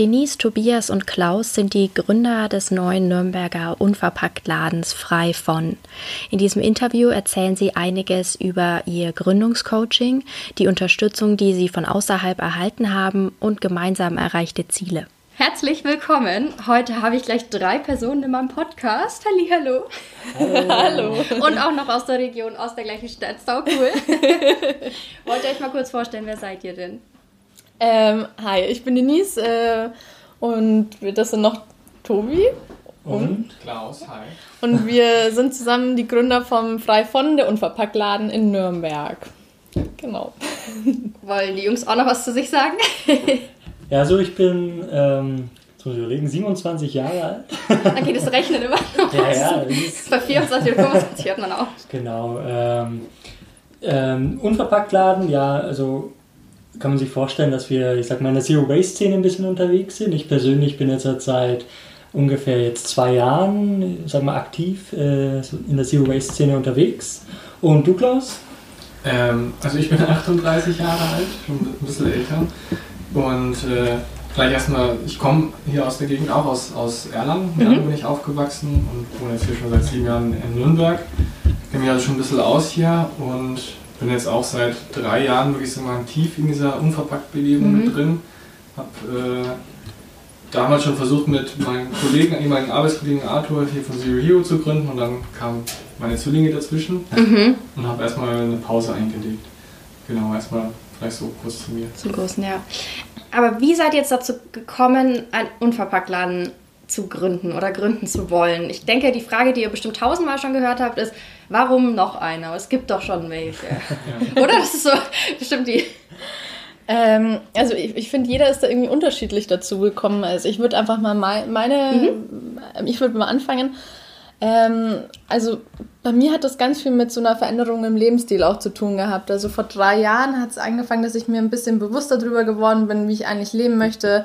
Denise, Tobias und Klaus sind die Gründer des neuen Nürnberger Unverpacktladens Frei von. In diesem Interview erzählen sie einiges über ihr Gründungscoaching, die Unterstützung, die sie von außerhalb erhalten haben und gemeinsam erreichte Ziele. Herzlich willkommen. Heute habe ich gleich drei Personen in meinem Podcast. Hallo. Hallo. Hallo. Und auch noch aus der Region, aus der gleichen Stadt. Sau cool. Wollt ihr euch mal kurz vorstellen, wer seid ihr denn? Ähm, hi, ich bin Denise äh, und das sind noch Tobi. Und, und Klaus, hi. Und wir sind zusammen die Gründer vom Frei von der Unverpacktladen in Nürnberg. Genau. Wollen die Jungs auch noch was zu sich sagen? ja, also ich bin, ähm, ich überlegen, 27 Jahre alt. Okay, das rechnet immer noch. Ja, ja. Das ist Bei 24 oder 25 hört man auch. Genau. Ähm, ähm, Unverpacktladen, ja, also kann man sich vorstellen, dass wir, ich sag mal, in der Zero-Waste-Szene ein bisschen unterwegs sind. Ich persönlich bin jetzt seit ungefähr jetzt zwei Jahren, sag mal, aktiv äh, in der Zero-Waste-Szene unterwegs. Und du, Klaus? Ähm, also ich bin 38 Jahre alt, schon ein bisschen älter. Und äh, gleich erstmal, ich komme hier aus der Gegend, auch aus, aus Erlangen. In Erlangen bin ich aufgewachsen und wohne jetzt hier schon seit sieben Jahren in Nürnberg. Ich kenne mich also schon ein bisschen aus hier und bin jetzt auch seit drei Jahren, wirklich so mal tief in dieser Unverpackt-Bewegung mhm. mit drin. Habe äh, damals schon versucht, mit meinem Kollegen, ehemaligen Arbeitskollegen Arthur hier von Zero Hero zu gründen und dann kamen meine Zwillinge dazwischen mhm. und habe erstmal eine Pause eingelegt. Genau, erstmal vielleicht so kurz zu mir. Zum Großen, ja. Aber wie seid ihr jetzt dazu gekommen, einen Unverpacktladen zu gründen oder gründen zu wollen? Ich denke, die Frage, die ihr bestimmt tausendmal schon gehört habt, ist, warum noch einer? Es gibt doch schon welche. oder? Das ist so bestimmt die. Ähm, also ich, ich finde, jeder ist da irgendwie unterschiedlich dazu gekommen. Also ich würde einfach mal meine, mhm. ich würde mal anfangen. Ähm, also bei mir hat das ganz viel mit so einer Veränderung im Lebensstil auch zu tun gehabt. Also vor drei Jahren hat es angefangen, dass ich mir ein bisschen bewusster darüber geworden bin, wie ich eigentlich leben möchte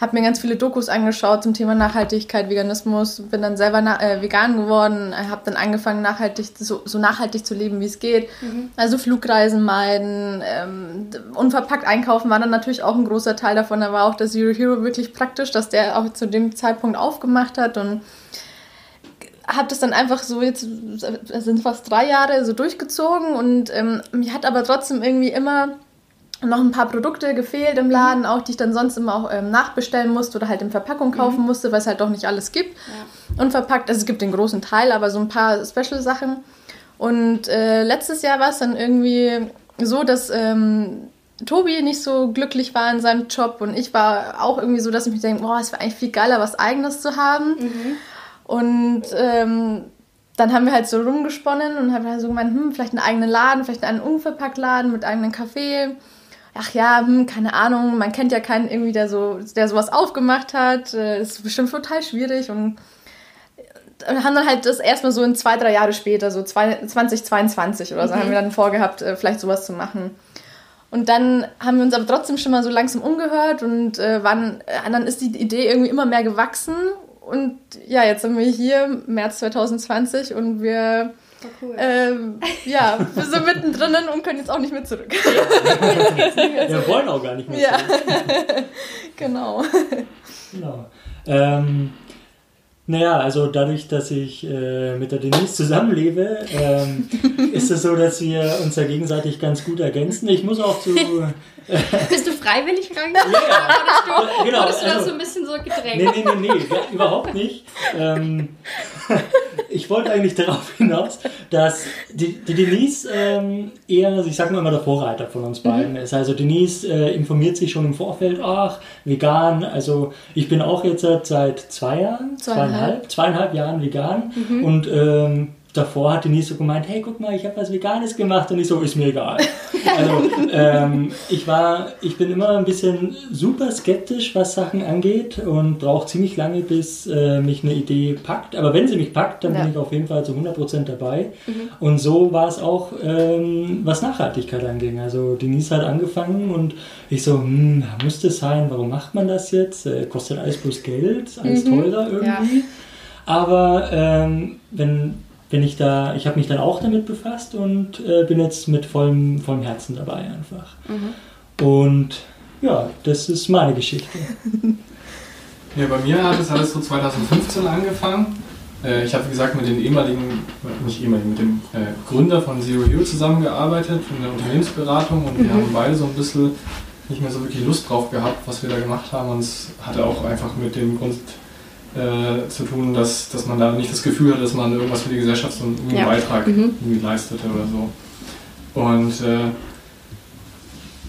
habe mir ganz viele Dokus angeschaut zum Thema Nachhaltigkeit, Veganismus, bin dann selber äh, vegan geworden, habe dann angefangen, nachhaltig, so, so, nachhaltig zu leben, wie es geht. Mhm. Also Flugreisen meiden, ähm, unverpackt einkaufen war dann natürlich auch ein großer Teil davon. Da war auch der Zero Hero wirklich praktisch, dass der auch zu dem Zeitpunkt aufgemacht hat und habe das dann einfach so jetzt, es sind fast drei Jahre so durchgezogen und ähm, mir hat aber trotzdem irgendwie immer noch ein paar Produkte gefehlt im Laden, mhm. auch die ich dann sonst immer auch ähm, nachbestellen musste oder halt in Verpackung kaufen mhm. musste, weil es halt doch nicht alles gibt. Ja. Unverpackt, also es gibt den großen Teil, aber so ein paar Special-Sachen. Und äh, letztes Jahr war es dann irgendwie so, dass ähm, Tobi nicht so glücklich war in seinem Job und ich war auch irgendwie so, dass ich mich denke, boah, es wäre eigentlich viel geiler, was Eigenes zu haben. Mhm. Und ähm, dann haben wir halt so rumgesponnen und haben halt so gemeint, hm, vielleicht einen eigenen Laden, vielleicht einen unverpackt Laden mit eigenem Kaffee ach ja, hm, keine Ahnung, man kennt ja keinen irgendwie, der so, der sowas aufgemacht hat. Äh, ist bestimmt total schwierig und äh, haben dann halt das erstmal so in zwei, drei Jahre später, so 2022 oder so, mhm. haben wir dann vorgehabt, äh, vielleicht sowas zu machen. Und dann haben wir uns aber trotzdem schon mal so langsam umgehört und äh, waren, äh, dann ist die Idee irgendwie immer mehr gewachsen. Und ja, jetzt sind wir hier, März 2020, und wir Cool. Ähm, ja, wir sind mittendrin und können jetzt auch nicht mehr zurück. wir wollen auch gar nicht mehr zurück. Ja. genau. Genau. Ähm, naja, also dadurch, dass ich äh, mit der Denise zusammenlebe, ähm, ist es so, dass wir uns ja gegenseitig ganz gut ergänzen. Ich muss auch zu. Äh, Bist du freiwillig reingegangen? Ja, ja. du, genau. Wurdest du also, da so ein bisschen so gedrängt? Nee, nee, nee, nee, überhaupt nicht. Ähm, ich wollte eigentlich darauf hinaus, dass die, die Denise ähm, eher, ich sag mal immer, der Vorreiter von uns beiden mhm. ist. Also Denise äh, informiert sich schon im Vorfeld, ach, vegan. Also ich bin auch jetzt seit zwei Jahren, zweieinhalb, zweieinhalb, zweieinhalb Jahren vegan. Mhm. Und ähm, davor hat Denise so gemeint, hey, guck mal, ich habe was Veganes gemacht und ich so, ist mir egal. Also ähm, ich war, ich bin immer ein bisschen super skeptisch, was Sachen angeht und brauche ziemlich lange, bis äh, mich eine Idee packt. Aber wenn sie mich packt, dann ja. bin ich auf jeden Fall zu 100% dabei. Mhm. Und so war es auch, ähm, was Nachhaltigkeit anging. Also Denise hat angefangen und ich so, hm, muss das sein, warum macht man das jetzt? Äh, kostet alles bloß Geld, alles mhm. teurer irgendwie. Ja. Aber ähm, wenn bin ich da, ich habe mich dann auch damit befasst und äh, bin jetzt mit vollem, vollem Herzen dabei einfach. Mhm. Und ja, das ist meine Geschichte. Ja, bei mir hat es alles so 2015 angefangen. Äh, ich habe, wie gesagt, mit den ehemaligen, nicht ehemaligen, mit dem äh, Gründer von Zero Hero zusammengearbeitet, in der Unternehmensberatung und mhm. wir haben beide so ein bisschen nicht mehr so wirklich Lust drauf gehabt, was wir da gemacht haben. Und es hatte auch einfach mit dem Grund äh, zu tun, dass, dass man da nicht das Gefühl hat, dass man irgendwas für die Gesellschaft so einen ja. Beitrag mhm. irgendwie leistete oder so. Und äh,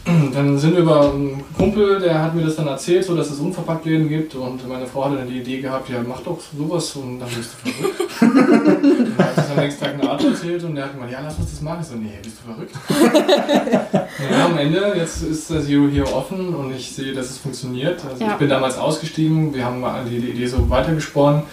dann sind wir über einen Kumpel, der hat mir das dann erzählt, so dass es Unverpacktläden gibt und meine Frau hatte dann die Idee gehabt, ja mach doch sowas und dann bist du verrückt. dann hat es am nächsten Tag eine Art erzählt und der hat gemeint, ja lass uns das machen. Ich so, nee, bist du verrückt? naja, am Ende, jetzt ist der Zero hier offen und ich sehe, dass es funktioniert. Also ja. ich bin damals ausgestiegen, wir haben die, die Idee so weitergesponnen,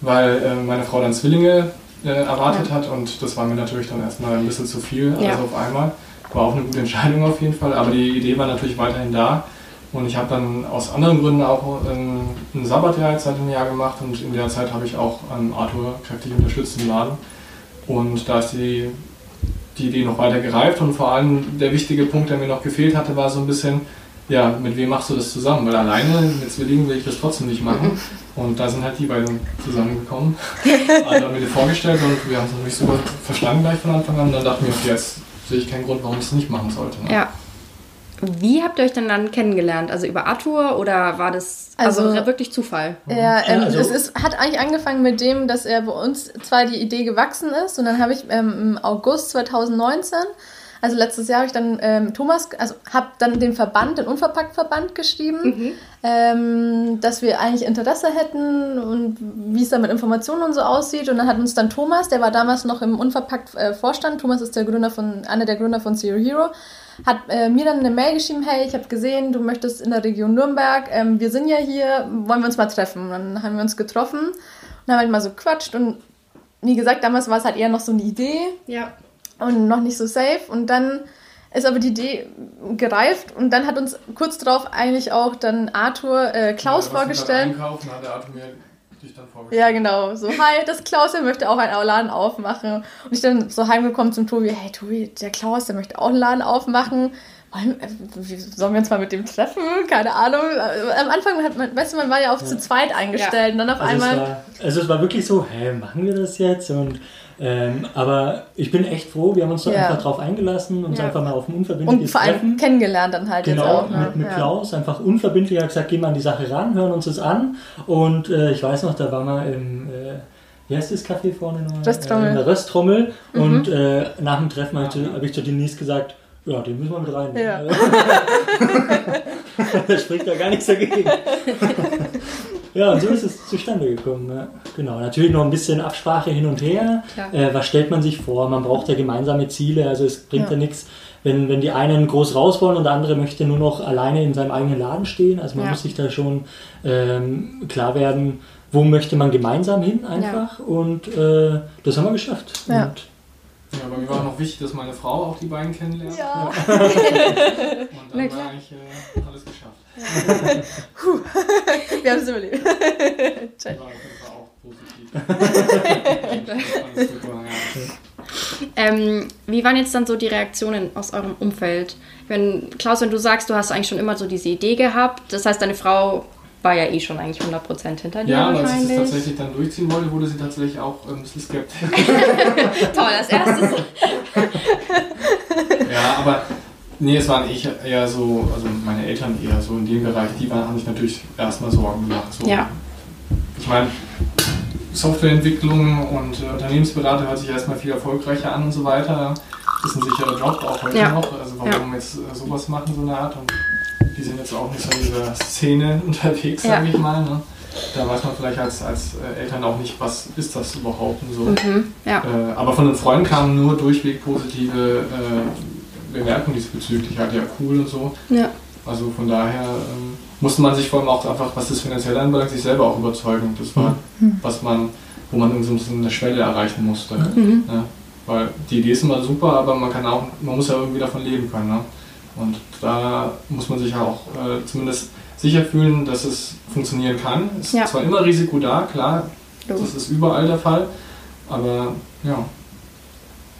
weil äh, meine Frau dann Zwillinge äh, erwartet ja. hat und das war mir natürlich dann erstmal ein bisschen zu viel, also ja. auf einmal. War auch eine gute Entscheidung auf jeden Fall, aber die Idee war natürlich weiterhin da. Und ich habe dann aus anderen Gründen auch ein, ein Sabbatjahr seit einem Jahr gemacht und in der Zeit habe ich auch an Arthur kräftig unterstützt im Laden. Und da ist die, die Idee noch weiter gereift und vor allem der wichtige Punkt, der mir noch gefehlt hatte, war so ein bisschen, ja, mit wem machst du das zusammen? Weil alleine mit Zwillingen will ich das trotzdem nicht machen. Und da sind halt die beiden zusammengekommen. Also haben mir die vorgestellt und wir haben es natürlich super verstanden gleich von Anfang an. Und dann dachten wir, okay, jetzt sehe ich keinen Grund, warum ich es nicht machen sollte. Ne? Ja. Wie habt ihr euch denn dann kennengelernt? Also über Arthur oder war das also, also wirklich Zufall? Ja, ähm, also, es ist, hat eigentlich angefangen mit dem, dass er bei uns zwar die Idee gewachsen ist und dann habe ich ähm, im August 2019 also letztes Jahr habe ich dann ähm, Thomas, also habe dann den Verband, den Unverpackt-Verband geschrieben, mhm. ähm, dass wir eigentlich Interesse hätten und wie es da mit Informationen und so aussieht. Und dann hat uns dann Thomas, der war damals noch im Unverpackt-Vorstand, Thomas ist der Gründer von, einer der Gründer von Zero Hero, hat äh, mir dann eine Mail geschrieben, hey, ich habe gesehen, du möchtest in der Region Nürnberg, ähm, wir sind ja hier, wollen wir uns mal treffen? Und dann haben wir uns getroffen und haben halt mal so quatscht und wie gesagt, damals war es halt eher noch so eine Idee. Ja und noch nicht so safe. Und dann ist aber die Idee gereift und dann hat uns kurz darauf eigentlich auch dann Arthur äh, Klaus ja, vorgestellt. Einkaufen hat der Arthur mir dich dann vorgestellt. Ja, genau. So, hi, das Klaus, der möchte auch einen Laden aufmachen. Und ich dann so heimgekommen zum Tobi, hey Tobi, der Klaus, der möchte auch einen Laden aufmachen. Äh, sollen wir uns mal mit dem treffen? Keine Ahnung. Am Anfang hat man, weißt du, man war ja auch ja. zu zweit eingestellt ja. und dann auf also einmal. Es war, also es war wirklich so, hä, machen wir das jetzt? Und ähm, aber ich bin echt froh, wir haben uns da ja. einfach drauf eingelassen, uns ja. einfach mal auf ein unverbindliches Und vor allem Treffen. kennengelernt dann halt genau, auch. Ne? mit, mit ja. Klaus, einfach unverbindlich, hat gesagt, gehen wir an die Sache ran, hören uns das an. Und äh, ich weiß noch, da waren wir im, äh, wie heißt das Café vorne noch? Röstrommel. Äh, in der Röstrommel. Mhm. Und äh, nach dem Treffen habe ich, zu Denise gesagt, ja, den müssen wir mit rein. Ja. das spricht da gar nichts dagegen. Ja, und so ist es zustande gekommen. Ja. Genau, natürlich noch ein bisschen Absprache hin und her. Äh, was stellt man sich vor? Man braucht ja gemeinsame Ziele, also es bringt ja, ja nichts, wenn, wenn die einen groß raus wollen und der andere möchte nur noch alleine in seinem eigenen Laden stehen. Also man ja. muss sich da schon ähm, klar werden, wo möchte man gemeinsam hin einfach. Und äh, das haben wir geschafft. Ja. Und ja, aber mir war noch wichtig, dass meine Frau auch die beiden kennenlernt. Ja. Und dann war eigentlich äh, alles geschafft. Puh, wir haben es überlebt. Check. War, war auch positiv. ähm, wie waren jetzt dann so die Reaktionen aus eurem Umfeld? Wenn, Klaus, wenn du sagst, du hast eigentlich schon immer so diese Idee gehabt, das heißt, deine Frau war ja eh schon eigentlich 100% hinter dir. Ja, aber als sie es tatsächlich dann durchziehen wollte, wurde sie tatsächlich auch ein bisschen skeptisch. Toll, als erstes. ja, aber Nee, es waren eher so, also meine Eltern eher so in dem Bereich, die waren, haben sich natürlich erstmal Sorgen gemacht. So. Ja. Ich meine, Softwareentwicklung und äh, Unternehmensberater hört sich erstmal viel erfolgreicher an und so weiter. Das ist ein sicherer Job, auch heute ja. noch. Also warum ja. jetzt äh, sowas machen, so eine Art. Und die sind jetzt auch nicht so in dieser Szene unterwegs, ja. sage ich mal. Ne? da weiß man vielleicht als, als äh, Eltern auch nicht, was ist das überhaupt und so. Mhm, ja. Äh, aber von den Freunden kamen nur durchweg positive Bemerkungen diesbezüglich, halt ja cool und so. Ja. Also von daher ähm, musste man sich vor allem auch einfach, was das finanziell anbelangt, sich selber auch überzeugen. Das war, Mhm. was man, wo man irgendwie so eine Schwelle erreichen musste. Mhm. Ja, weil die Idee ist immer super, aber man kann auch, man muss ja irgendwie davon leben können. Ne? Und da muss man sich ja auch äh, zumindest sicher fühlen, dass es funktionieren kann. Es ist Ja. zwar immer Risiko da, klar, Logisch. das ist überall der Fall, aber ja,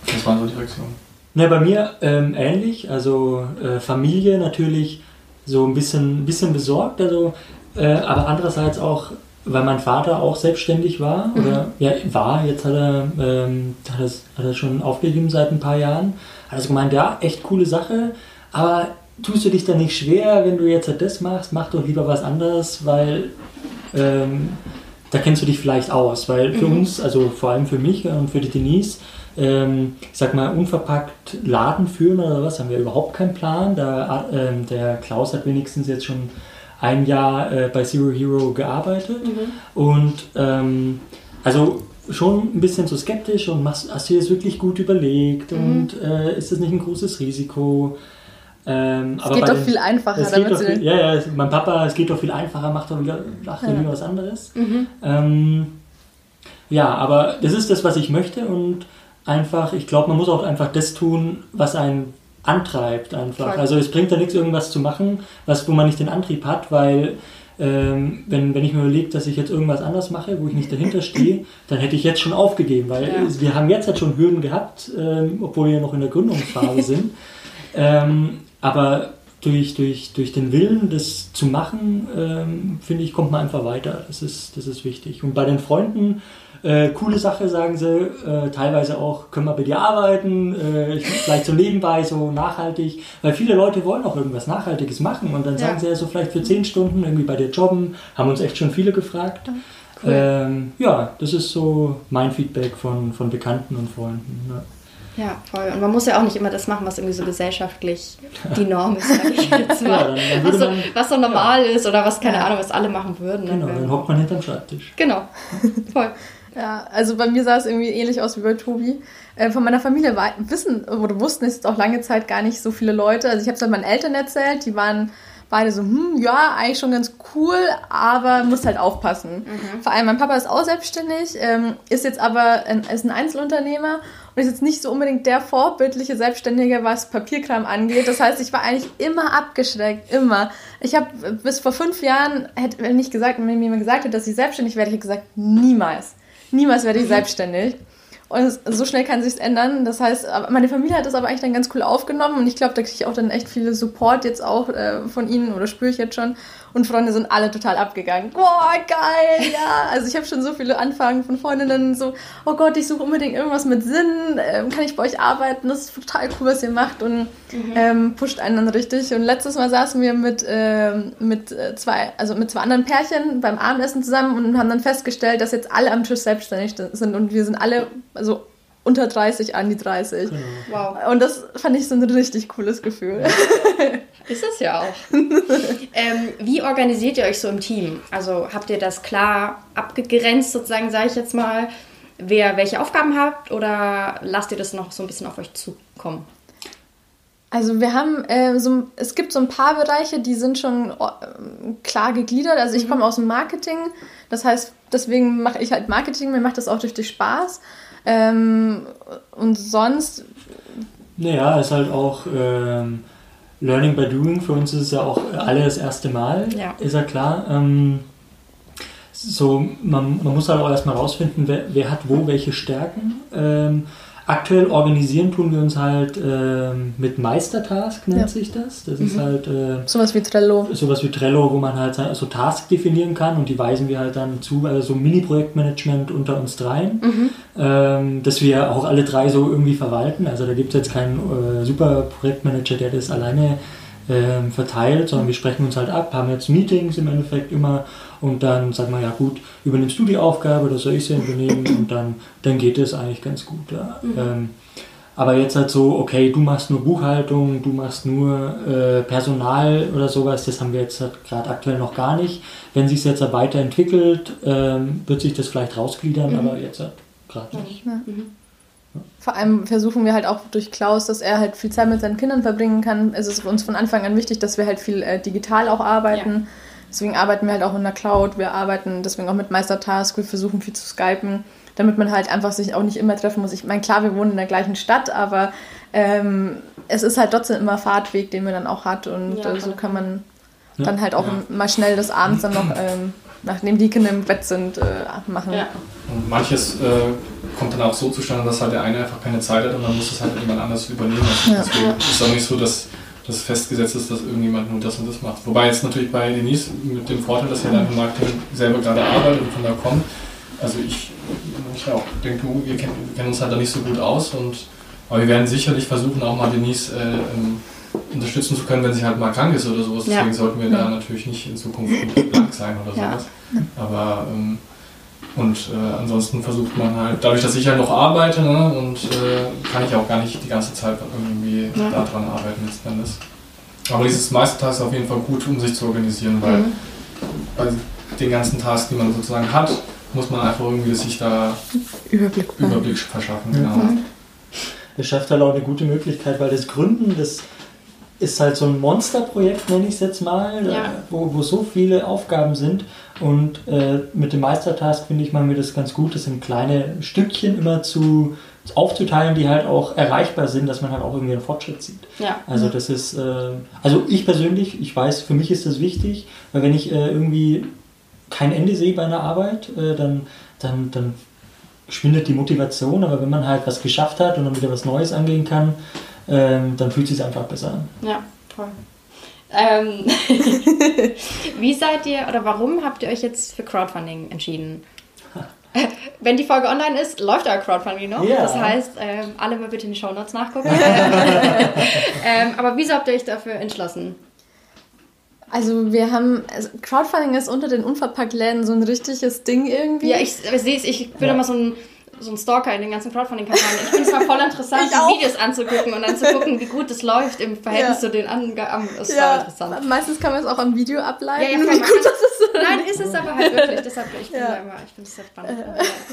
das war so die Reaktion. Na, bei mir ähm, ähnlich, also äh, Familie natürlich so ein bisschen, bisschen besorgt, also, äh, aber andererseits auch, weil mein Vater auch selbstständig war, oder ja, war, jetzt hat er, ähm, hat, es, hat er schon aufgegeben seit ein paar Jahren, hat er gemeint, ja, echt coole Sache, aber tust du dich da nicht schwer, wenn du jetzt halt das machst, mach doch lieber was anderes, weil ähm, da kennst du dich vielleicht aus, weil für uns, also vor allem für mich und für die Denise, ähm, ich sag mal, unverpackt Laden führen oder was, haben wir überhaupt keinen Plan. Da, ähm, der Klaus hat wenigstens jetzt schon ein Jahr äh, bei Zero Hero gearbeitet und ähm, also schon ein bisschen so skeptisch und machst, hast du dir das wirklich gut überlegt und äh, ist das nicht ein großes Risiko? Ähm, Es geht doch den- viel einfacher, damit sie. viel, ja, ja, mein Papa, es geht doch viel einfacher, macht doch wieder, macht Ja. lieber was anderes. Ähm, ja, aber das ist das, was ich möchte und einfach, ich glaube, man muss auch einfach das tun, was einen antreibt einfach. Voll. Also es bringt ja nichts, irgendwas zu machen, was, wo man nicht den Antrieb hat, weil ähm, wenn, wenn ich mir überlege, dass ich jetzt irgendwas anders mache, wo ich nicht dahinter stehe, dann hätte ich jetzt schon aufgegeben, weil Ja. wir haben jetzt halt schon Hürden gehabt, ähm, obwohl wir noch in der Gründungsphase sind. Ähm, aber durch, durch, durch den Willen, das zu machen, ähm, finde ich, kommt man einfach weiter. Das ist, das ist wichtig. Und bei den Freunden, äh, coole Sache, sagen sie, äh, teilweise auch, können wir bei dir arbeiten, äh, ich- vielleicht so nebenbei, so nachhaltig, weil viele Leute wollen auch irgendwas Nachhaltiges machen und dann sagen Ja. sie ja so vielleicht für zehn Stunden irgendwie bei dir jobben, haben uns echt schon viele gefragt. Cool. Ähm, ja, das ist so mein Feedback von, von Bekannten und Freunden. Ja. Ja, voll. Und man muss ja auch nicht immer das machen, was irgendwie so gesellschaftlich die Norm ist, sag ich jetzt Ja, mal. dann- dann was, würde so, man- was so normal ist oder was, keine Ahnung, was alle machen würden. Genau, Dann dann hockt man hinterm Schreibtisch. genau. Voll. Ja, also bei mir sah es irgendwie ähnlich aus wie bei Tobi. Äh, von meiner Familie war, wissen oder wussten es auch lange Zeit gar nicht so viele Leute. Also ich habe es halt meinen Eltern erzählt, die waren beide so, hm, ja, eigentlich schon ganz cool, aber muss halt aufpassen. Vor allem mein Papa ist auch selbstständig, ähm, ist jetzt aber ein, ist ein Einzelunternehmer und ist jetzt nicht so unbedingt der vorbildliche Selbstständige, was Papierkram angeht. Das heißt, ich war eigentlich immer abgeschreckt, immer. Ich habe bis vor fünf Jahren, hätte, wenn ich gesagt, wenn mir jemand gesagt hätte, dass ich selbstständig werde, ich hätte gesagt, niemals. Niemals werde ich selbstständig. Und so schnell kann sich's ändern. Das heißt, meine Familie hat das aber eigentlich dann ganz cool aufgenommen und ich glaube, da kriege ich auch dann echt viele Support jetzt auch äh, von ihnen oder spüre ich jetzt schon. Und Freunde sind alle total abgegangen. Boah, geil, ja. Also ich habe schon so viele Anfragen von Freundinnen, so, oh Gott, ich suche unbedingt irgendwas mit Sinn. Ähm, kann ich bei euch arbeiten? Das ist total cool, was ihr macht und ähm, pusht einen dann richtig. Und letztes Mal saßen wir mit, ähm, mit äh, zwei, also mit zwei anderen Pärchen beim Abendessen zusammen und haben dann festgestellt, dass jetzt alle am Tisch selbstständig sind und wir sind alle, also unter 30 an die 30. Wow. Und das fand ich so ein richtig cooles Gefühl. Ist es ja auch. ähm, wie organisiert ihr euch so im Team? Also habt ihr das klar abgegrenzt, sozusagen, sage ich jetzt mal, wer welche Aufgaben habt oder lasst ihr das noch so ein bisschen auf euch zukommen? Also wir haben äh, so, es gibt so ein paar Bereiche, die sind schon äh, klar gegliedert. Also ich komme aus dem Marketing, das heißt, deswegen mache ich halt Marketing, mir macht das auch richtig Spaß. Ähm, und sonst, Naja, ist halt auch ähm, Learning by Doing. Für uns ist es ja auch alle das erste Mal, Ja. ist ja klar. Ähm, so, man, man muss halt auch erstmal rausfinden, wer, wer hat wo welche Stärken. Ähm, aktuell organisieren tun wir uns halt ähm, mit Meistertask, nennt Ja. sich das. Das ist halt äh, sowas wie Trello. sowas wie Trello, wo man halt so Tasks definieren kann und die weisen wir halt dann zu, also so Mini-Projektmanagement unter uns dreien, ähm, dass wir auch alle drei so irgendwie verwalten. Also da gibt es jetzt keinen äh, super Projektmanager, der das alleine ähm, verteilt, sondern wir sprechen uns halt ab, haben jetzt Meetings im Endeffekt immer und dann sagen wir, ja gut, übernimmst du die Aufgabe oder soll ich sie übernehmen und dann, dann geht es eigentlich ganz gut. Ja. Ähm, Aber jetzt halt so, okay, du machst nur Buchhaltung, du machst nur äh, Personal oder sowas, das haben wir jetzt halt gerade aktuell noch gar nicht. Wenn sich es jetzt halt weiterentwickelt, ähm, wird sich das vielleicht rausgliedern, mhm. aber jetzt halt gerade nicht. Ja. Mhm. Vor allem versuchen wir halt auch durch Klaus, dass er halt viel Zeit mit seinen Kindern verbringen kann. Es ist uns von Anfang an wichtig, dass wir halt viel äh, digital auch arbeiten. Ja. Deswegen arbeiten wir halt auch in der Cloud. Wir arbeiten deswegen auch mit Meistertask. Wir versuchen viel zu skypen, damit man halt einfach sich auch nicht immer treffen muss. Ich meine, klar, wir wohnen in der gleichen Stadt, aber ähm, es ist halt trotzdem immer Fahrtweg, den man dann auch hat. Und ja, äh, so kann man ja. dann halt auch mal schnell des Abends dann noch, ähm, nachdem die Kinder im Bett sind, äh, machen. Und manches äh, kommt dann auch so zustande, dass halt der eine einfach keine Zeit hat und dann muss es halt jemand anders übernehmen. Deswegen ist es auch nicht so, dass das festgesetzt ist, dass irgendjemand nur das und das macht. Wobei jetzt natürlich bei Denise mit dem Vorteil, dass er dann im Marketing selber gerade arbeitet und von da kommt. Also ich, ich auch denke, wir kennen, wir kennen uns halt da nicht so gut aus und aber wir werden sicherlich versuchen, auch mal Denise äh, ähm, unterstützen zu können, wenn sie halt mal krank ist oder sowas. Deswegen ja. sollten wir da natürlich nicht in Zukunft blank sein oder sowas. Aber ähm, und äh, ansonsten versucht man halt, dadurch, dass ich ja noch arbeite, ne, und äh, kann ich auch gar nicht die ganze Zeit irgendwie ja. daran arbeiten letzten Endes. Aber dieses Meistertask ist auf jeden Fall gut, um sich zu organisieren, weil mhm. bei den ganzen Tasks, die man sozusagen hat, muss man einfach irgendwie sich da Überblick, Überblick verschaffen. Genau. Mhm. Das schafft halt auch eine gute Möglichkeit, weil das Gründen, das ist halt so ein Monsterprojekt, nenne ich es jetzt mal, ja. wo, wo so viele Aufgaben sind. Und äh, mit dem Meistertask finde ich, machen wir das ganz gut, das in kleine Stückchen immer zu aufzuteilen, die halt auch erreichbar sind, dass man halt auch irgendwie einen Fortschritt sieht. Ja. Also das ist, äh, also ich persönlich, ich weiß, für mich ist das wichtig, weil wenn ich äh, irgendwie kein Ende sehe bei einer Arbeit, äh, dann, dann, dann schwindet die Motivation, aber wenn man halt was geschafft hat und dann wieder was Neues angehen kann, ähm, dann fühlt es sich einfach besser an. Ja, toll. Ähm, wie seid ihr oder warum habt ihr euch jetzt für Crowdfunding entschieden? Wenn die Folge online ist, läuft euer Crowdfunding noch. Ja. Das heißt, ähm, alle mal bitte in die Show Notes nachgucken. ähm, aber wieso habt ihr euch dafür entschlossen? Also wir haben, also Crowdfunding ist unter den Unverpacktläden so ein richtiges Ding irgendwie. Ja, ich, ich sehe es, ich bin ja. immer so ein so ein Stalker in den ganzen Crowdfunding-Kampagnen. Ich finde es mal voll interessant, die Videos anzugucken und dann zu gucken, wie gut es läuft im Verhältnis ja. zu den Angaben. Das ist ja. interessant. Meistens kann man es auch am Video ableiten. Ja, ja, man. Gut, das ist Nein, ist es aber halt wirklich. Deshalb, ich bin ja. immer, ich finde es sehr spannend.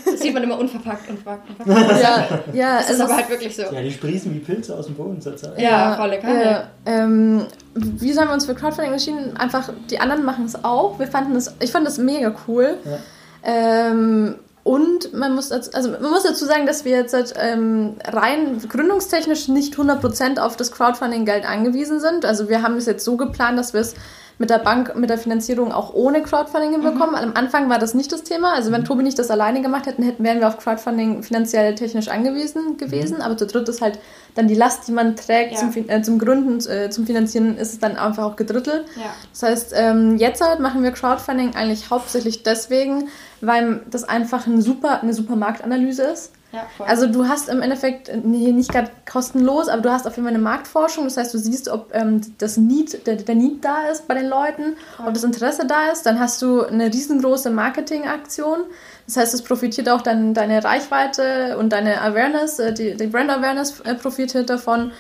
Das sieht man immer unverpackt und unverpackt. Ja, ja. Das ist aber halt wirklich so. Ja, die sprießen wie Pilze aus dem Boden zurzeit. Ja, volle Kanne. Ähm, wie haben wir uns für Crowdfunding entschieden? Einfach, die anderen machen es auch. Wir fanden es, ich fand das mega cool. Ja. Ähm, und man muss, dazu, also man muss dazu sagen, dass wir jetzt ähm, rein gründungstechnisch nicht 100% auf das Crowdfunding-Geld angewiesen sind. Also wir haben es jetzt so geplant, dass wir es mit der Bank, mit der Finanzierung auch ohne Crowdfunding hinbekommen. Mhm. Am Anfang war das nicht das Thema. Also wenn mhm. Tobi nicht das alleine gemacht hätten, hätten wären wir auf Crowdfunding finanziell technisch angewiesen gewesen. Mhm. Aber zu dritt ist halt dann die Last, die man trägt ja. zum, äh, zum Gründen, äh, zum Finanzieren, ist es dann einfach auch gedrittelt. Ja. Das heißt, ähm, jetzt halt machen wir Crowdfunding eigentlich hauptsächlich deswegen, weil das einfach ein super, eine super Marktanalyse ist. Ja, also du hast im Endeffekt nee, nicht gerade kostenlos, aber du hast auf jeden Fall eine Marktforschung. Das heißt, du siehst, ob ähm, das Need, der, der Need da ist bei den Leuten, ja. ob das Interesse da ist. Dann hast du eine riesengroße Marketingaktion. Das heißt, es profitiert auch dann deine Reichweite und deine Awareness, äh, die, die Brand Awareness äh, profitiert davon.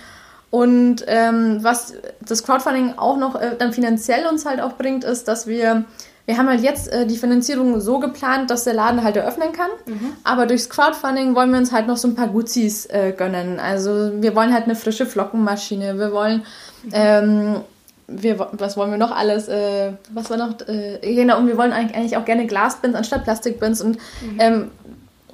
Und ähm, was das Crowdfunding auch noch äh, dann finanziell uns halt auch bringt, ist, dass wir wir haben halt jetzt äh, die Finanzierung so geplant, dass der Laden halt eröffnen kann. Mhm. Aber durchs Crowdfunding wollen wir uns halt noch so ein paar Guzis äh, gönnen. Also wir wollen halt eine frische Flockenmaschine. Wir wollen, mhm. ähm, wir, was wollen wir noch alles? Äh, was war noch? Äh, genau, und wir wollen eigentlich auch gerne Glasbins anstatt Plastikbins. Und mhm. ähm,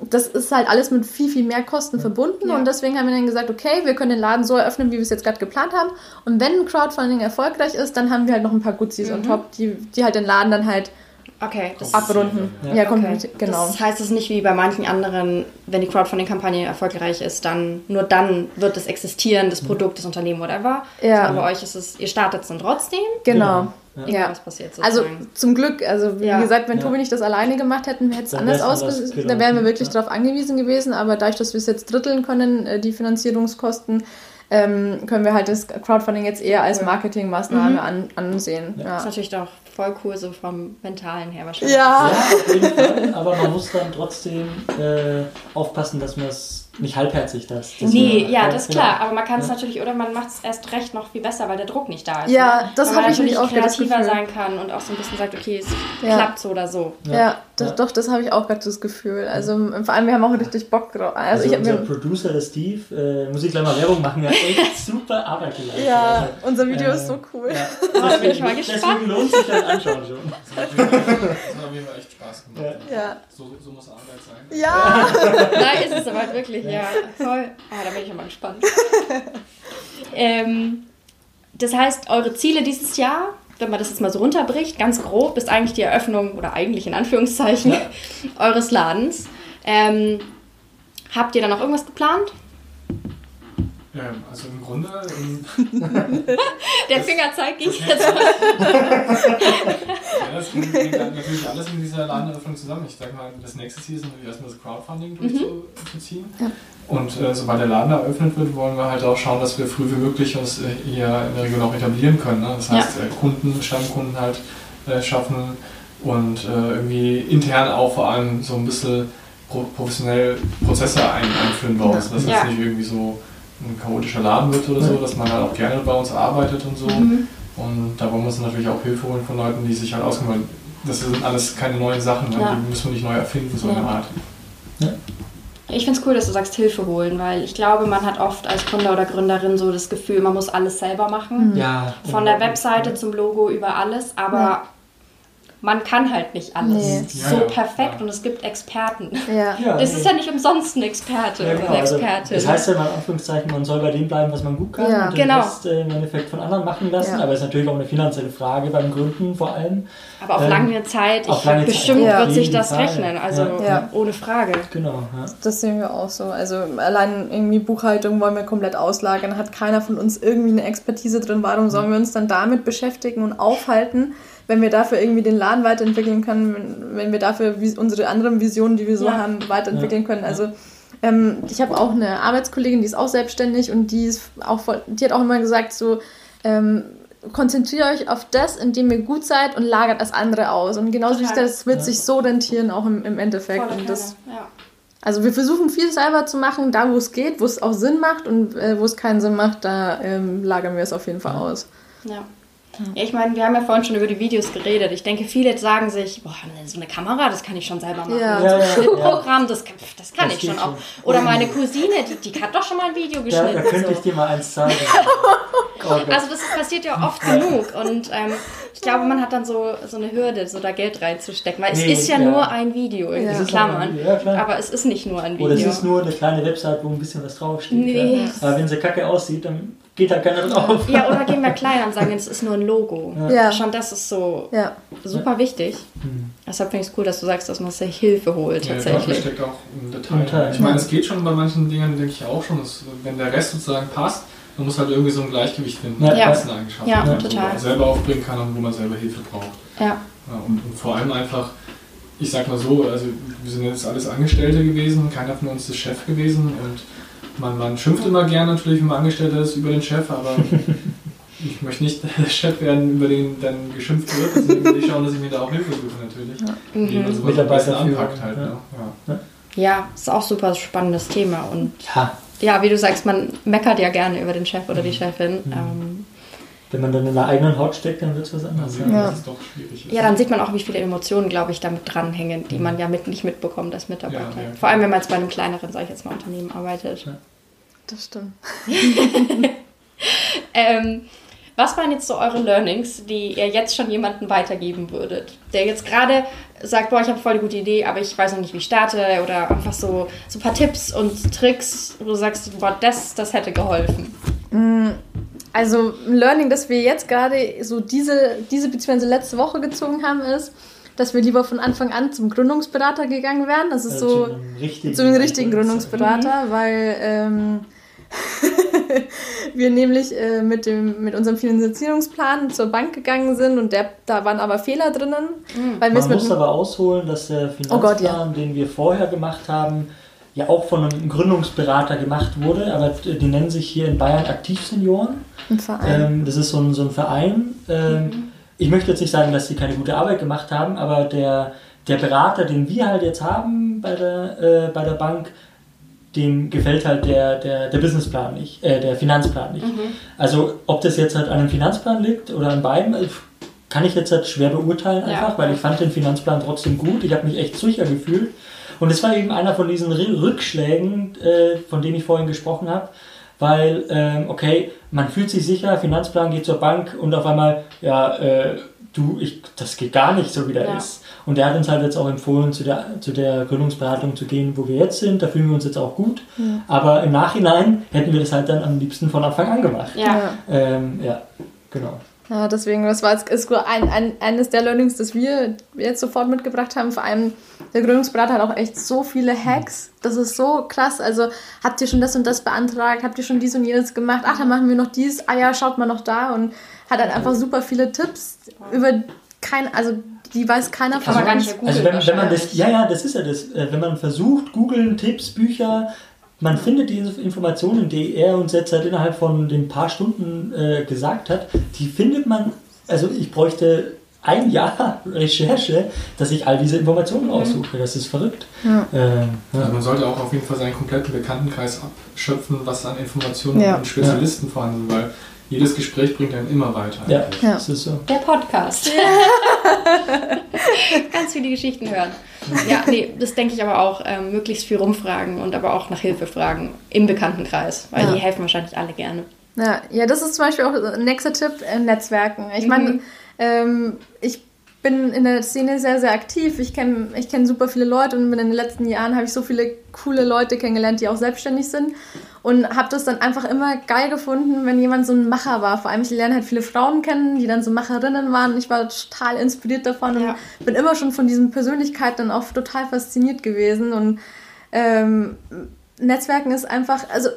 das ist halt alles mit viel, viel mehr Kosten verbunden. Ja. Und deswegen haben wir dann gesagt, okay, wir können den Laden so eröffnen, wie wir es jetzt gerade geplant haben. Und wenn Crowdfunding erfolgreich ist, dann haben wir halt noch ein paar Gutsis mhm. on top, die, die halt den Laden dann halt okay, das abrunden. Ja, ja komplett, okay. genau. Das heißt es nicht wie bei manchen anderen, wenn die Crowdfunding-Kampagne erfolgreich ist, dann nur dann wird es existieren, das Produkt, das Unternehmen, whatever. Ja. Aber bei euch ist es, ihr startet es dann trotzdem. Genau. Ja. ja. was passiert Also zum Glück, also wie ja. gesagt, wenn ja. Tobi nicht das alleine gemacht hätten, hätte es anders ausgesehen. Genau. Da wären wir wirklich darauf angewiesen gewesen. Aber dadurch, dass wir es jetzt dritteln können, äh, die Finanzierungskosten, ähm, können wir halt das Crowdfunding jetzt eher als Marketingmaßnahme mhm. an, ansehen. Das ist natürlich doch voll cool, so vom Mentalen her wahrscheinlich. Ja, ja auf jeden Fall. Aber man muss dann trotzdem äh, aufpassen, dass man es nicht halbherzig das. das nee, ja, das ist klar. Aber man kann es ja. natürlich, oder man macht es erst recht noch viel besser, weil der Druck nicht da ist. Ja, ne? das habe ich nämlich auch kreativer sein kann und auch so ein bisschen sagt, okay, es ja. klappt so oder so. Ja, ja das, doch, das habe ich auch gerade das Gefühl. Also vor allem, wir haben auch richtig Bock drauf. Also, also ich unser Producer, der Steve, äh, muss ich gleich mal Werbung machen, der hat echt super Arbeit geleistet. Ja, also, unser Video äh, ist so cool. Ja. Da bin ich mal gespannt. Deswegen lohnt sich das Anschauen schon. Das hat auf jeden Fall echt Spaß gemacht. Ja. So, so muss Arbeit sein. Ja! Nein, ist es aber wirklich, ja. Voll. Ah, da bin ich ja mal gespannt. ähm, das heißt, eure Ziele dieses Jahr, wenn man das jetzt mal so runterbricht, ganz grob, ist eigentlich die Eröffnung, oder eigentlich in Anführungszeichen, ja. eures Ladens. Ähm, habt ihr da noch irgendwas geplant? Ähm, also im Grunde. Ähm, Der Finger zeigt ich jetzt. ja, das hängt natürlich alles in dieser Ladeneröffnung zusammen. Ich sag mal, das nächste Ziel ist natürlich erstmal das Crowdfunding mhm. durchzuziehen. Ja. Und äh, sobald der Laden eröffnet wird, wollen wir halt auch schauen, dass wir früh wie möglich uns äh, hier in der Region auch etablieren können. Ne? Das heißt, ja. äh, Kunden, Stammkunden halt äh, schaffen und äh, irgendwie intern auch vor allem so ein bisschen professionell Prozesse ein einführen bei uns. Ja. Dass es nicht irgendwie so ein chaotischer Laden wird oder so, dass man halt auch gerne bei uns arbeitet und so. Mhm. Und da wollen wir uns natürlich auch Hilfe holen von Leuten, die sich halt auskennen. Das sind alles keine neuen Sachen, ja. die müssen wir nicht neu erfinden, so ja. eine Art. Ja. Ich finde es cool, dass du sagst Hilfe holen, weil ich glaube, man hat oft als Gründer oder Gründerin so das Gefühl, man muss alles selber machen. Mhm. Ja, Von der Webseite zum Logo über alles, aber man kann halt nicht alles nee. so ja, perfekt ja. und es gibt Experten. Ja. das ist ja nicht umsonst ein Experte ja, genau. eine also, Expertin. das heißt ja mal in Anführungszeichen, man soll bei dem bleiben, was man gut kann ja. und genau. den Rest äh, im Endeffekt von anderen machen lassen. Aber es ist natürlich auch eine finanzielle Frage beim Gründen vor allem. Aber auf ähm, lange Zeit, ich, lange bestimmt Zeit. wird sich das Fall. rechnen, also ohne Frage. Genau. Das sehen wir auch so. Also allein irgendwie Buchhaltung wollen wir komplett auslagern, hat keiner von uns irgendwie eine Expertise drin. Warum sollen wir uns dann damit beschäftigen und aufhalten? Wenn wir dafür irgendwie den Laden weiterentwickeln können, wenn wir dafür unsere anderen Visionen, die wir so ja. haben, weiterentwickeln ja. können. Also ähm, ich habe auch eine Arbeitskollegin, die ist auch selbstständig und die ist auch voll, die hat auch immer gesagt, so ähm, konzentriert euch auf das, in dem ihr gut seid und lagert das andere aus. Und genauso wie das wird ja. sich so rentieren, auch im, im Endeffekt. und das, also wir versuchen viel selber zu machen, da wo es geht, wo es auch Sinn macht und äh, wo es keinen Sinn macht, da ähm, lagern wir es auf jeden Fall aus. Ja. Ja, ich meine, wir haben ja vorhin schon über die Videos geredet. Ich denke, viele sagen sich, boah, so eine Kamera, das kann ich schon selber machen. Ja. So ein Schnittprogramm, das, das kann das ich schon auch. Oder meine Cousine, die, die hat doch schon mal ein Video geschnitten. Ja, da könnte so. ich dir mal eins zeigen. oh also das passiert ja oft genug. Und ähm, ich glaube, man hat dann so, so eine Hürde, so da Geld reinzustecken. Weil nee, es ist ja, ja, nur ein Video, in ja. Klammern. Ja, aber es ist nicht nur ein Video. Oder es ist nur eine kleine Website, wo ein bisschen was draufsteht. Nee. Aber wenn sie kacke aussieht, dann geht da keiner drauf. Ja, oder gehen wir klein und sagen, es ist nur ein Logo. Ja. Schon das ist so ja. super wichtig. Mhm. Deshalb finde ich es cool, dass du sagst, dass man sich Hilfe holt tatsächlich. Ja, steckt auch ein Detail. Ich meine, es geht schon bei manchen Dingen, denke ich auch schon, dass, wenn der Rest sozusagen passt, man muss halt irgendwie so ein Gleichgewicht finden, ja. ja. Eigenschaften, ja, ne, total. wo man selber aufbringen kann und wo man selber Hilfe braucht. Ja. ja und, und vor allem einfach, ich sag mal so, also wir sind jetzt alles Angestellte gewesen, keiner von uns ist Chef gewesen und man, man schimpft immer gern natürlich, wenn man Angestellter ist, über den Chef, aber ich möchte nicht der Chef werden, über den dann geschimpft wird. Deswegen will ich schauen, dass ich mir da auch Hilfe suche natürlich. Ja. Mhm. man sowas am besten anpackt halt. Ja. Ja. ja, ist auch super spannendes Thema. Und ja. ja, wie du sagst, man meckert ja gerne über den Chef oder die mhm. Chefin. Mhm. Ähm, wenn man dann in der eigenen Haut steckt, dann wird es was anderes. Ja, ja. Ja, dann sieht man auch, wie viele Emotionen, glaube ich, damit dranhängen, die man ja mit, nicht mitbekommt als Mitarbeiter. Ja, ja. Vor allem, wenn man jetzt bei einem kleineren, sage ich jetzt mal, Unternehmen arbeitet. Das stimmt. ähm, was waren jetzt so eure Learnings, die ihr jetzt schon jemandem weitergeben würdet, der jetzt gerade sagt, boah, ich habe voll die gute Idee, aber ich weiß noch nicht, wie ich starte oder einfach so, so ein paar Tipps und Tricks, wo du sagst, boah, das, das hätte geholfen? Mm, also ein Learning, das wir jetzt gerade so diese, diese bzw. letzte Woche gezogen haben, ist, dass wir lieber von Anfang an zum Gründungsberater gegangen wären. Das ist also so zu einem richtigen, zu einem richtigen Gründungsberater, mhm. weil ähm, wir nämlich äh, mit, dem, mit unserem Finanzierungsplan zur Bank gegangen sind und der, da waren aber Fehler drinnen. Mhm. Weil Man muss aber ausholen, dass der Finanzplan, oh Gott, ja. den wir vorher gemacht haben, ja auch von einem Gründungsberater gemacht wurde, aber die nennen sich hier in Bayern Aktivsenioren. Ein Verein. Ähm, das ist so ein, so ein Verein. Ähm, mhm. Ich möchte jetzt nicht sagen, dass sie keine gute Arbeit gemacht haben, aber der, der Berater, den wir halt jetzt haben bei der, äh, bei der Bank, dem gefällt halt der, der, der Businessplan nicht, äh, der Finanzplan nicht. Mhm. Also ob das jetzt halt an einem Finanzplan liegt oder an beiden, äh, kann ich jetzt halt schwer beurteilen einfach, ja. weil ich fand den Finanzplan trotzdem gut. Ich habe mich echt sicher gefühlt. Und es war eben einer von diesen Rückschlägen, äh, von denen ich vorhin gesprochen habe, weil, ähm, okay, man fühlt sich sicher, Finanzplan geht zur Bank und auf einmal, ja, äh, du, ich, das geht gar nicht so, wie der ja. ist. Und er hat uns halt jetzt auch empfohlen, zu der, zu der Gründungsberatung zu gehen, wo wir jetzt sind. Da fühlen wir uns jetzt auch gut. Ja. Aber im Nachhinein hätten wir das halt dann am liebsten von Anfang an gemacht. Ja, ähm, ja genau. Ja, deswegen, das war jetzt ist ein, ein, eines der Learnings, das wir jetzt sofort mitgebracht haben. Vor allem, der Gründungsberater hat auch echt so viele Hacks. Das ist so krass. Also, habt ihr schon das und das beantragt? Habt ihr schon dies und jenes gemacht? Ach, dann machen wir noch dies. Ah ja, schaut mal noch da. Und hat dann einfach super viele Tipps über kein, also die weiß keiner von uns. Also wenn, wenn man das, ja, ja, das ist ja das. Äh, wenn man versucht, googeln, Tipps, Bücher, man findet diese Informationen, die er uns jetzt halt innerhalb von den paar Stunden äh, gesagt hat, die findet man, also ich bräuchte ein Jahr Recherche, dass ich all diese Informationen aussuche. Das ist verrückt. Ja. Äh, ja. Also man sollte auch auf jeden Fall seinen kompletten Bekanntenkreis abschöpfen, was an Informationen ja. und Spezialisten vorhanden sind, weil jedes Gespräch bringt einen immer weiter. Ja, ja. das ist so. Der Podcast. Ganz viele Geschichten hören. Ja, nee, das denke ich aber auch, ähm, möglichst viel rumfragen und aber auch nach Hilfe fragen im Bekanntenkreis, weil ja. die helfen wahrscheinlich alle gerne. Ja, ja, das ist zum Beispiel auch ein nächster Tipp, äh, Netzwerken. Ich meine, mhm. ähm, ich bin in der Szene sehr, sehr aktiv. Ich kenne ich kenn super viele Leute und in den letzten Jahren habe ich so viele coole Leute kennengelernt, die auch selbstständig sind. Und habe das dann einfach immer geil gefunden, wenn jemand so ein Macher war. Vor allem, ich lerne halt viele Frauen kennen, die dann so Macherinnen waren. Ich war total inspiriert davon ja. und bin immer schon von diesen Persönlichkeiten auch total fasziniert gewesen. Und ähm, Netzwerken ist einfach, also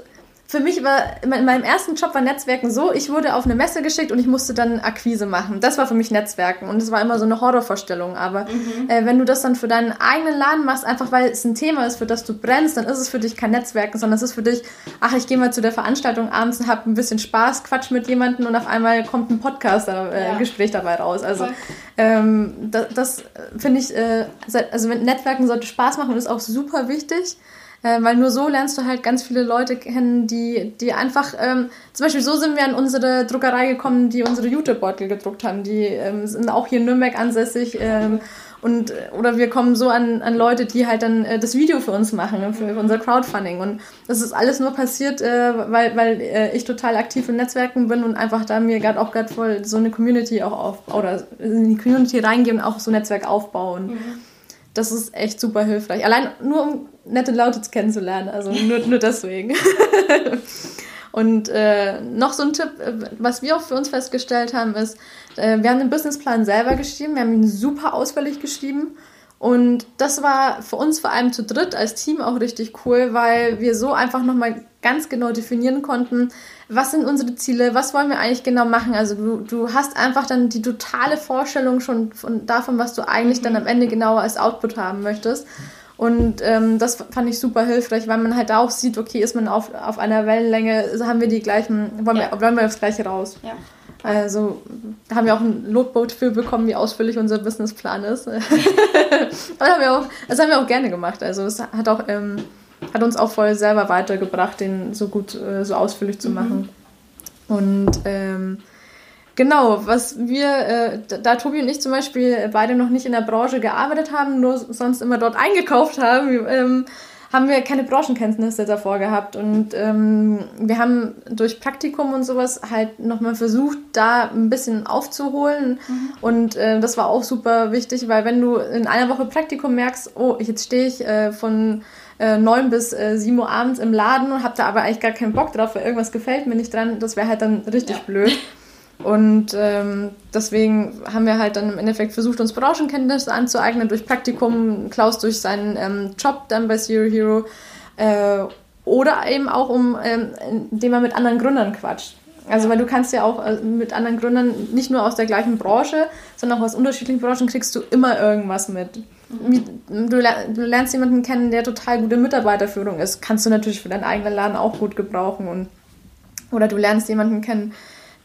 für mich war in meinem ersten Job war Netzwerken so, ich wurde auf eine Messe geschickt und ich musste dann Akquise machen. Das war für mich Netzwerken und es war immer so eine Horrorvorstellung. Aber mhm. äh, wenn du das dann für deinen eigenen Laden machst, einfach weil es ein Thema ist, für das du brennst, dann ist es für dich kein Netzwerken, sondern es ist für dich, ach, ich gehe mal zu der Veranstaltung abends und habe ein bisschen Spaß, quatsch mit jemandem und auf einmal kommt ein Podcast-Gespräch äh, ja. dabei raus. Also ähm, das, das finde ich, äh, also Netzwerken sollte Spaß machen und ist auch super wichtig. Äh, weil nur so lernst du halt ganz viele Leute kennen, die, die einfach, ähm, zum Beispiel so sind wir an unsere Druckerei gekommen, die unsere Jutebeutel gedruckt haben. Die ähm, sind auch hier in Nürnberg ansässig. Ähm, und, oder wir kommen so an, an Leute, die halt dann äh, das Video für uns machen, für, für, unser Crowdfunding. Und das ist alles nur passiert, äh, weil, weil äh, ich total aktiv in Netzwerken bin und einfach da mir gerade auch gerade voll so eine Community auch auf, oder in die Community reingehen und auch so ein Netzwerk aufbauen. Mhm das ist echt super hilfreich. Allein nur um nette Leute kennenzulernen, also nur, nur deswegen. Und äh, noch so ein Tipp, äh, was wir auch für uns festgestellt haben, ist, äh, wir haben den Businessplan selber geschrieben, wir haben ihn super ausführlich geschrieben. Und das war für uns vor allem zu dritt als Team auch richtig cool, weil wir so einfach nochmal ganz genau definieren konnten, was sind unsere Ziele, was wollen wir eigentlich genau machen. Also du, du hast einfach dann die totale Vorstellung schon von, davon, was du eigentlich dann am Ende genauer als Output haben möchtest. Und ähm, das fand ich super hilfreich, weil man halt auch sieht, okay, ist man auf, auf einer Wellenlänge, haben wir die gleichen, wollen, ja. wir, wollen wir aufs Gleiche raus. Ja. Also da haben wir auch ein Lotboot für bekommen, wie ausführlich unser Businessplan ist. das, haben wir auch, das haben wir auch gerne gemacht. Also es hat auch ähm, hat uns auch voll selber weitergebracht, den so gut, äh, so ausführlich zu mhm. machen. Mhm. Und ähm, genau, was wir, äh, da Tobi und ich zum Beispiel beide noch nicht in der Branche gearbeitet haben, nur sonst immer dort eingekauft haben, ähm, haben wir keine Branchenkenntnisse davor gehabt. Und ähm, wir haben durch Praktikum und sowas halt nochmal versucht, da ein bisschen aufzuholen. Mhm. Und äh, das war auch super wichtig, weil wenn du in einer Woche Praktikum merkst, oh, jetzt stehe ich äh, von äh, 9 bis äh, 7 Uhr abends im Laden und habe da aber eigentlich gar keinen Bock drauf, weil irgendwas gefällt mir nicht dran, das wäre halt dann richtig ja. blöd. Und ähm, deswegen haben wir halt dann im Endeffekt versucht, uns Branchenkenntnisse anzueignen durch Praktikum, Klaus durch seinen ähm, Job dann bei Zero Hero. Äh, oder eben auch, um, ähm, indem man mit anderen Gründern quatscht. Also, weil du kannst ja auch äh, mit anderen Gründern nicht nur aus der gleichen Branche, sondern auch aus unterschiedlichen Branchen kriegst du immer irgendwas mit. Du, lernst jemanden kennen, der total gute Mitarbeiterführung ist. Kannst du natürlich für deinen eigenen Laden auch gut gebrauchen. Und, oder du lernst jemanden kennen,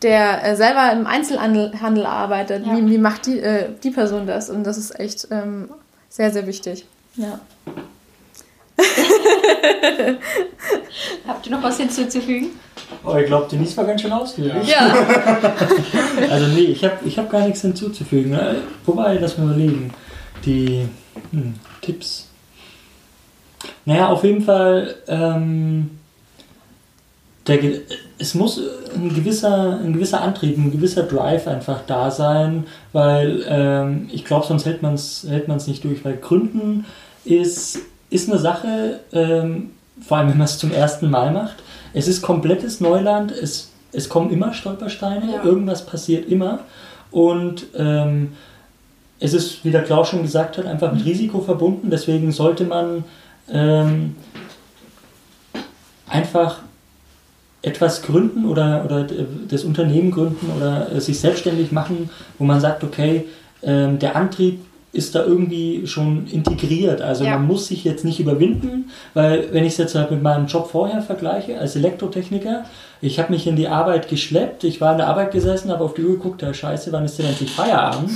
der äh, selber im Einzelhandel arbeitet. Ja. Wie, wie macht die, äh, die Person das? Und das ist echt ähm, sehr, sehr wichtig. Ja. Habt ihr noch was hinzuzufügen? Oh, ich glaube, Denise war ganz schön ausführlich. Ja. also nee, ich habe ich hab gar nichts hinzuzufügen. Äh, wobei, lass mal überlegen. Die hm, Tipps. Naja, auf jeden Fall, ähm, der, es muss ein gewisser, ein gewisser Antrieb, ein gewisser Drive einfach da sein, weil ähm, ich glaube, sonst hält man es hält man's nicht durch. Weil Gründen ist, ist eine Sache, ähm, vor allem wenn man es zum ersten Mal macht. Es ist komplettes Neuland, es, es kommen immer Stolpersteine, ja. irgendwas passiert immer. Und ähm, es ist, wie der Klaus schon gesagt hat, einfach mit Risiko verbunden. Deswegen sollte man ähm, einfach etwas gründen oder, oder das Unternehmen gründen oder äh, sich selbstständig machen, wo man sagt, okay, ähm, der Antrieb ist da irgendwie schon integriert. Also ja. man muss sich jetzt nicht überwinden, weil wenn ich es jetzt halt mit meinem Job vorher vergleiche, als Elektrotechniker, ich habe mich in die Arbeit geschleppt, ich war in der Arbeit gesessen, habe auf die Uhr geguckt, ja scheiße, wann ist denn endlich Feierabend?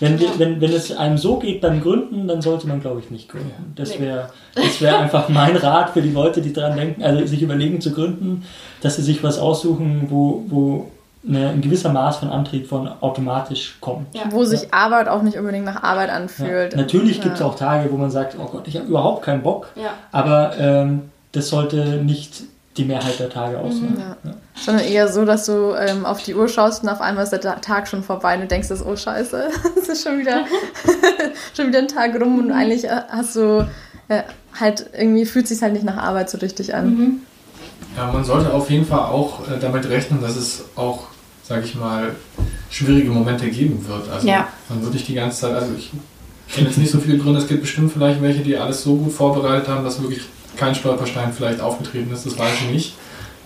Wenn, ja. wenn, wenn es einem so geht beim Gründen, dann sollte man, glaube ich, nicht gründen. Das wäre das wär einfach mein Rat für die Leute, die daran denken, also sich überlegen zu gründen, dass sie sich was aussuchen, wo, wo eine, ein gewisser Maß von Antrieb von automatisch kommt. Ja. Wo sich Arbeit auch nicht unbedingt nach Arbeit anfühlt. Ja. Natürlich gibt es auch Tage, wo man sagt, oh Gott, ich habe überhaupt keinen Bock. Aber ähm, das sollte nicht die Mehrheit der Tage ausmachen. Mhm. Ja. Sondern eher so, dass du ähm, auf die Uhr schaust und auf einmal ist der Tag schon vorbei und du denkst, oh scheiße, es ist schon wieder, schon wieder ein Tag rum und eigentlich äh, hast du äh, halt irgendwie fühlt sich halt nicht nach Arbeit so richtig an. Mhm. Ja, man sollte auf jeden Fall auch äh, damit rechnen, dass es auch sage ich mal, schwierige Momente geben wird. Also ja. man wird nicht die ganze Zeit, also ich kenne jetzt nicht so viele Gründe, es gibt bestimmt vielleicht welche, die alles so gut vorbereitet haben, dass wirklich kein Stolperstein vielleicht aufgetreten ist, das weiß ich nicht.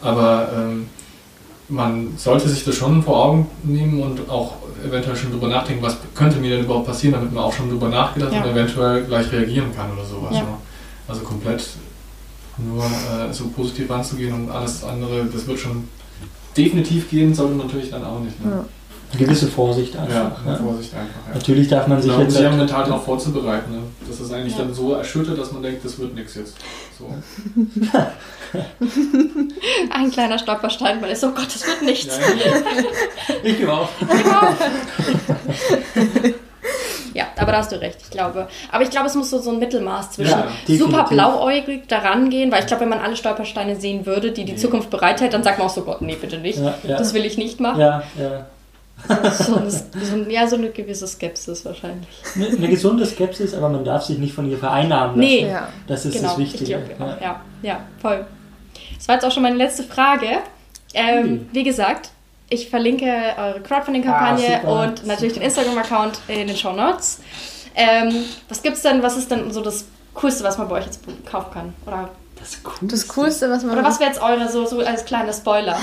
Aber ähm, man sollte sich das schon vor Augen nehmen und auch eventuell schon drüber nachdenken, was könnte mir denn überhaupt passieren, damit man auch schon drüber nachgedacht ja. und eventuell gleich reagieren kann oder sowas. Ja. Ne? Also komplett nur äh, so positiv ranzugehen und alles andere, das wird schon definitiv gehen sollte man natürlich dann auch nicht. Ne? Ja. Eine gewisse Vorsicht einfach. Ja, Vorsicht einfach. Ja. Natürlich darf man sich genau, jetzt. sich halt mental darauf vorzubereiten. Ne? Das ist eigentlich ja. dann so erschüttert, dass man denkt, das wird nichts jetzt. So. Ein kleiner Stolperstein, weil es so, oh Gott, das wird nichts. ich gebe auf. Ja, aber da hast du recht, ich glaube. Aber ich glaube, es muss so, so ein Mittelmaß zwischen ja, super blauäugig daran gehen, weil ich glaube, wenn man alle Stolpersteine sehen würde, die die nee. Zukunft bereithält, dann sagt man auch so, Gott, nee, bitte nicht. Ja, ja. Das will ich nicht machen. Ja, ja. So, so, eine, so, ja, so eine gewisse Skepsis wahrscheinlich. Eine, eine, gesunde Skepsis, aber man darf sich nicht von ihr vereinnahmen lassen. Nee, ja. das ist genau, das Wichtige. Glaub, ja. ja, voll. Das war jetzt auch schon meine letzte Frage. Ähm, hm. Wie gesagt, ich verlinke eure Crowdfunding-Kampagne ah, und natürlich den Instagram-Account in den Show Notes. Ähm, was gibt's denn, was ist denn so das Coolste, was man bei euch jetzt kaufen kann? Oder das Coolste. Das Coolste, was man. Oder was wäre jetzt eure, so, so als kleiner Spoiler?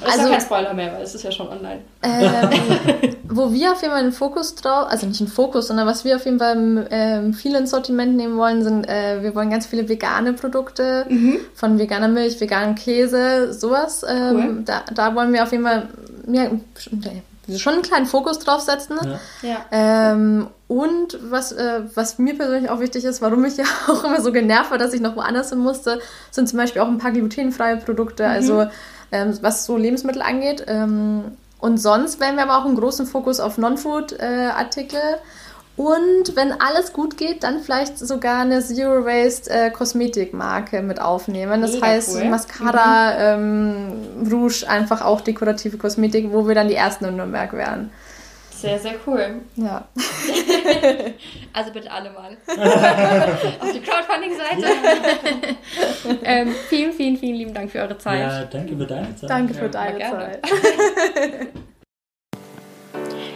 Oder also, ist ja kein Spoiler mehr, weil es ist ja schon online. Ähm, wo wir auf jeden Fall einen Fokus drauf, also nicht einen Fokus, sondern was wir auf jeden Fall ähm, viel ins Sortiment nehmen wollen, sind, äh, wir wollen ganz viele vegane Produkte, mhm. von veganer Milch, veganen Käse, sowas. Ähm, cool. da, da wollen wir auf jeden Fall ja, schon einen kleinen Fokus drauf setzen. Ja. ja. Ähm, und was, äh, was mir persönlich auch wichtig ist, warum ich ja auch immer so genervt war, dass ich noch woanders hin musste, sind zum Beispiel auch ein paar glutenfreie Produkte, mhm. also ähm, was so Lebensmittel angeht. Ähm, und sonst werden wir aber auch einen großen Fokus auf Non-Food-Artikel. Äh, und wenn alles gut geht, dann vielleicht sogar eine Zero Waste äh, Kosmetikmarke mit aufnehmen. Das Mega heißt cool. Mascara, mhm. ähm, Rouge, einfach auch dekorative Kosmetik, wo wir dann die ersten in Nürnberg wären. Sehr, sehr cool. Ja. also bitte alle mal auf die Crowdfunding-Seite. Ähm, vielen, vielen, vielen lieben Dank für eure Zeit. Ja, danke für deine Zeit. Danke für deine Zeit.